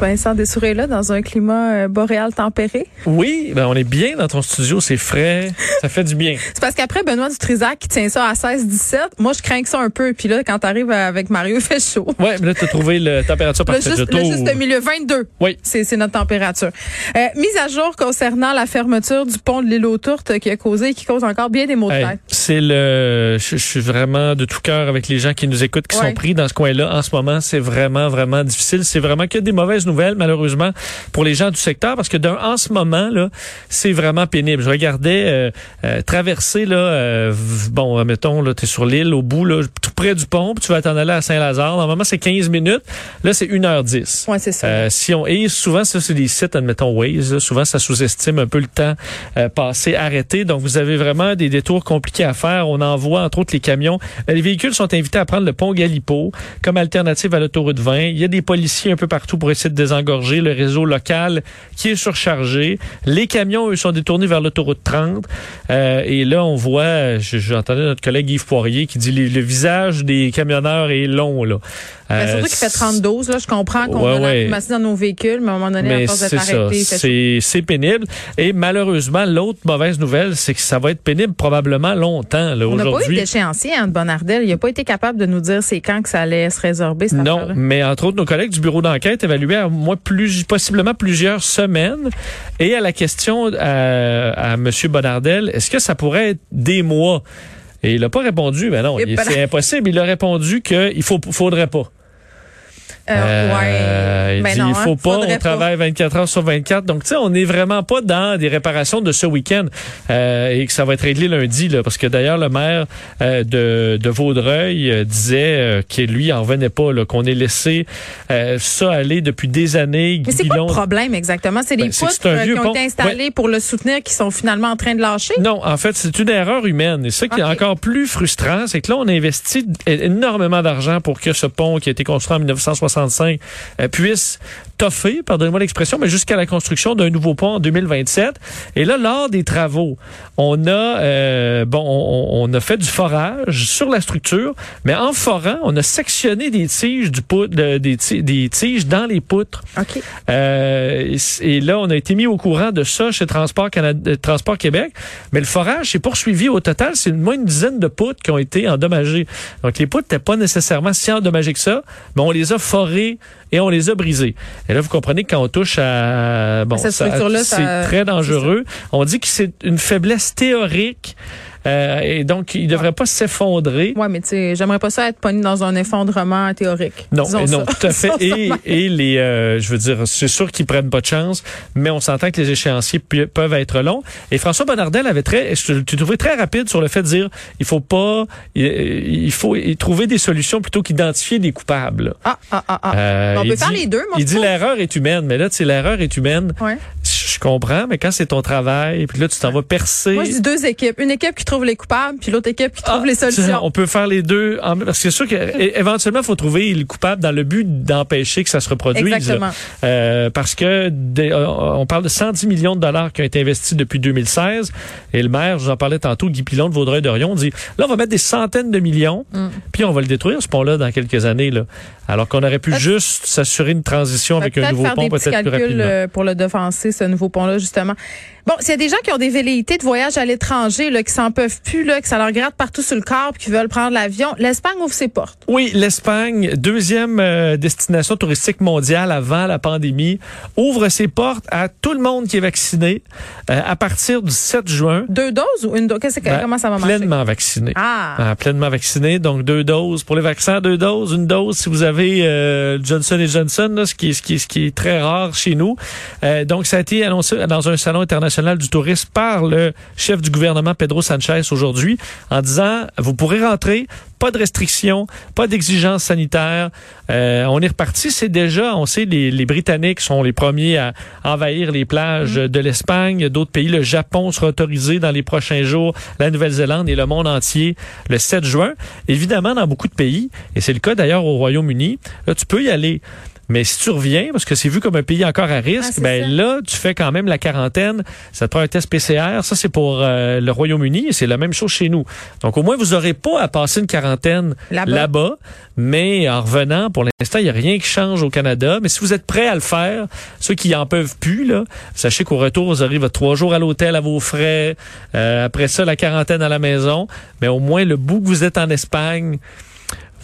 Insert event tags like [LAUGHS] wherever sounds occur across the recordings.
Vincent Dessouret là dans un climat euh, boréal tempéré. Oui, ben on est bien dans ton studio, c'est frais, ça fait du bien. [LAUGHS] C'est parce qu'après Benoît Dutrisac qui tient ça à 16-17, moi je crains que ça un peu. Puis là, quand t'arrives avec Mario, il fait chaud. Ouais, mais là t'as trouvé la température Le parfaite. juste, Je le juste milieu, 22. Oui. C'est notre température. Euh, mise à jour concernant la fermeture du pont de l'île aux Tourtes qui a causé et qui cause encore bien des maux de Hey, tête. c'est le, je, je suis vraiment de tout cœur avec les gens qui nous écoutent, qui Ouais. sont pris dans ce coin-là en ce moment. C'est vraiment, vraiment difficile. C'est vraiment que des mauvaises nouvelles, malheureusement, pour les gens du secteur, parce que d'un, en ce moment là, c'est vraiment pénible. Je regardais euh, euh, traverser là, euh, bon, mettons là, t'es sur l'île, au bout là, tout près du pont, puis tu vas t'en aller à Saint-Lazare. Normalement, c'est 15 minutes. Là, c'est 1h10. Ouais, c'est ça. Euh, si on et souvent ça c'est des sites admettons Waze, là, souvent ça sous-estime un peu le temps euh, passé arrêté. Donc vous avez vraiment des détours compliqués à faire. On envoie entre autres les camions. Euh, Les véhicules sont invités à prendre le pont Galipo comme alternative à l'autoroute 20. Il y a des policiers un peu partout pour essayer de désengorger le réseau local qui est surchargé. Les camions eux sont détournés vers l'autoroute 30. Euh, et là on voit, je- j'entendais notre collègue Yves Poirier qui dit le, le visage des camionneurs est long là. Ben, Euh, surtout qu'il fait 32, là, je comprends qu'on Ouais, ouais. dans nos véhicules, mais à un moment donné, à Mais force t'arrêter, il fait chaud. c'est c'est pénible. Et malheureusement, l'autre mauvaise nouvelle, c'est que ça va être pénible probablement longtemps là, On n'a pas eu d'échéancier, hein, de Bonardel. Il n'a pas été capable de nous dire c'est quand que ça allait se résorber, cette Non, mais entre autres, nos collègues du bureau d'enquête évaluaient à moi plus, possiblement plusieurs semaines. Et à la question à, à M. Bonardel, est-ce que ça pourrait être des mois? Et il n'a pas répondu, mais non, voilà. c'est impossible. Il a répondu qu'il faut, faudrait pas. Euh, euh, ouais. il ben il hein, faut pas, on travaille 24 heures sur 24. Donc, tu sais, on n'est vraiment pas dans des réparations de ce week-end euh, et que ça va être réglé lundi, là, parce que d'ailleurs, le maire euh, de, de, Vaudreuil euh, disait euh, qu'il lui en venait pas, qu'on ait laissé ça aller depuis des années. Mais c'est quoi le problème exactement? C'est les ben, poutres qui ont été installées pour le soutenir qui sont finalement en train de lâcher? Non, en fait, c'est une erreur humaine. Et ce qui est encore plus frustrant, c'est que là, on investit énormément d'argent pour que ce pont qui a été construit en 1960 65 euh, puissent toffer, pardonnez-moi l'expression, mais jusqu'à la construction d'un nouveau pont en 2027. Et là, lors des travaux, on a euh, bon, on, on a fait du forage sur la structure, mais en forant, on a sectionné des tiges du pou- de- des, ti- des tiges dans les poutres. OK. Euh, et, et là, on a été mis au courant de ça chez Transport, Canada, euh, Transport Québec. Mais le forage s'est poursuivi au total. C'est moins une dizaine de poutres qui ont été endommagées. Donc, les poutres n'étaient pas nécessairement si endommagées que ça, mais on les a forées et on les a brisées. Et là, vous comprenez que quand on touche à... Bon, c'est très dangereux. On dit que c'est une faiblesse théorique. Euh, et donc, il ne devrait pas s'effondrer. Ouais, mais tu sais, j'aimerais pas ça être pogné dans un effondrement théorique. Non, non, ça. tout à fait. [LAUGHS] Et, et les, euh, je veux dire, c'est sûr qu'ils prennent pas de chance, mais on s'entend que les échéanciers peuvent être longs. Et François Bonnardel avait très, je l'ai trouvé très rapide sur le fait de dire, il faut pas, il, il faut trouver des solutions plutôt qu'identifier des coupables. Ah, ah, ah, ah. Euh, on peut faire les deux, moi, Il dit l'erreur est humaine, mais là, tu sais, l'erreur est humaine. Ouais. Je comprends, mais quand c'est ton travail, puis là, tu t'en vas percer. Moi, je dis deux équipes. Une équipe qui trouve les coupables, puis l'autre équipe qui trouve Ah, les solutions. On peut faire les deux. En, parce que c'est sûr qu'éventuellement, il faut trouver le coupable dans le but d'empêcher que ça se reproduise. Exactement. Euh, parce que des- euh, on parle de 110 millions de dollars qui ont été investis depuis 2016. Et le maire, je vous en parlais tantôt, Guy Pilon de Vaudreuil-Dorion, dit là, on va mettre des centaines de millions, Mm. puis on va le détruire, ce pont-là, dans quelques années. Là. Alors qu'on aurait pu juste s'assurer une transition avec un nouveau pont peut-être plus rapidement. euh, pour le devancer, ce nouveau pont-là, justement. Bon, s'il y a des gens qui ont des velléités de voyage à l'étranger, là, qui s'en peuvent plus, là, que ça leur gratte partout sur le corps, puis qui veulent prendre l'avion, l'Espagne ouvre ses portes. Oui, l'Espagne, deuxième euh, destination touristique mondiale avant la pandémie, ouvre ses portes à tout le monde qui est vacciné euh, à partir du 7 juin. Deux doses ou une dose? Qu'est-ce que, Ben, comment ça va marcher? Pleinement vacciné. Ah! Ah, pleinement vacciné, donc deux doses pour les vaccins, deux doses, une dose si vous avez euh, Johnson Johnson, là, ce qui est ce qui est ce qui est très rare chez nous. Euh, donc ça a été annoncé dans un salon international national du tourisme par le chef du gouvernement Pedro Sanchez aujourd'hui en disant vous pourrez rentrer, pas de restrictions, pas d'exigences sanitaires. Euh, on est reparti. C'est déjà, on sait, les, les, Britanniques sont les premiers à envahir les plages mm. de l'Espagne. D'autres pays, le Japon sera autorisé dans les prochains jours, la Nouvelle-Zélande et le monde entier le 7 juin. Évidemment, dans beaucoup de pays, et c'est le cas d'ailleurs au Royaume-Uni, là, tu peux y aller. Mais si tu reviens, parce que c'est vu comme un pays encore à risque, ah, ben là, tu fais quand même la quarantaine. Ça te prend un test PCR. Ça, c'est pour euh, le Royaume-Uni. C'est la même chose chez nous. Donc, au moins, vous n'aurez pas à passer une quarantaine là-bas. mais en revenant, pour l'instant, il n'y a rien qui change au Canada. Mais si vous êtes prêts à le faire, ceux qui en peuvent plus, là, sachez qu'au retour, vous arrivez votre trois jours à l'hôtel à vos frais. Euh, après ça, la quarantaine à la maison. Mais au moins, le bout que vous êtes en Espagne,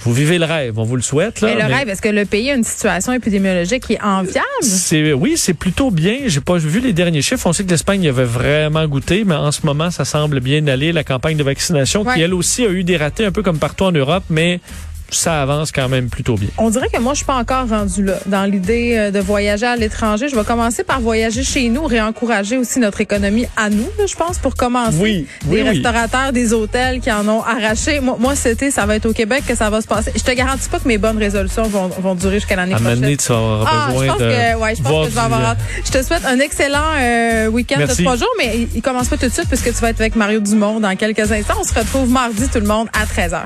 vous vivez le rêve, on vous le souhaite. Là, mais le rêve, est-ce que le pays a une situation épidémiologique qui est enviable? C'est, oui, c'est plutôt bien. J'ai pas vu les derniers chiffres. On sait que l'Espagne avait vraiment goûté, mais en ce moment, ça semble bien aller. La campagne de vaccination, qui elle aussi a eu des ratés un peu comme partout en Europe, mais ça avance quand même plutôt bien. On dirait que moi, je suis pas encore rendu là dans l'idée euh, de voyager à l'étranger. Je vais commencer par voyager chez nous, réencourager aussi notre économie à nous, je pense, pour commencer. Oui, des restaurateurs, des hôtels qui en ont arraché. Moi, moi cet été, ça va être au Québec que ça va se passer. Je te garantis pas que mes bonnes résolutions vont, vont durer jusqu'à l'année prochaine. tu ah, besoin je pense de que, ouais, je pense que je vais avoir hâte. Je te souhaite un excellent euh, week-end de trois jours, mais il, il commence pas tout de suite puisque tu vas être avec Mario Dumont dans quelques instants. On se retrouve mardi, tout le monde, à 13h.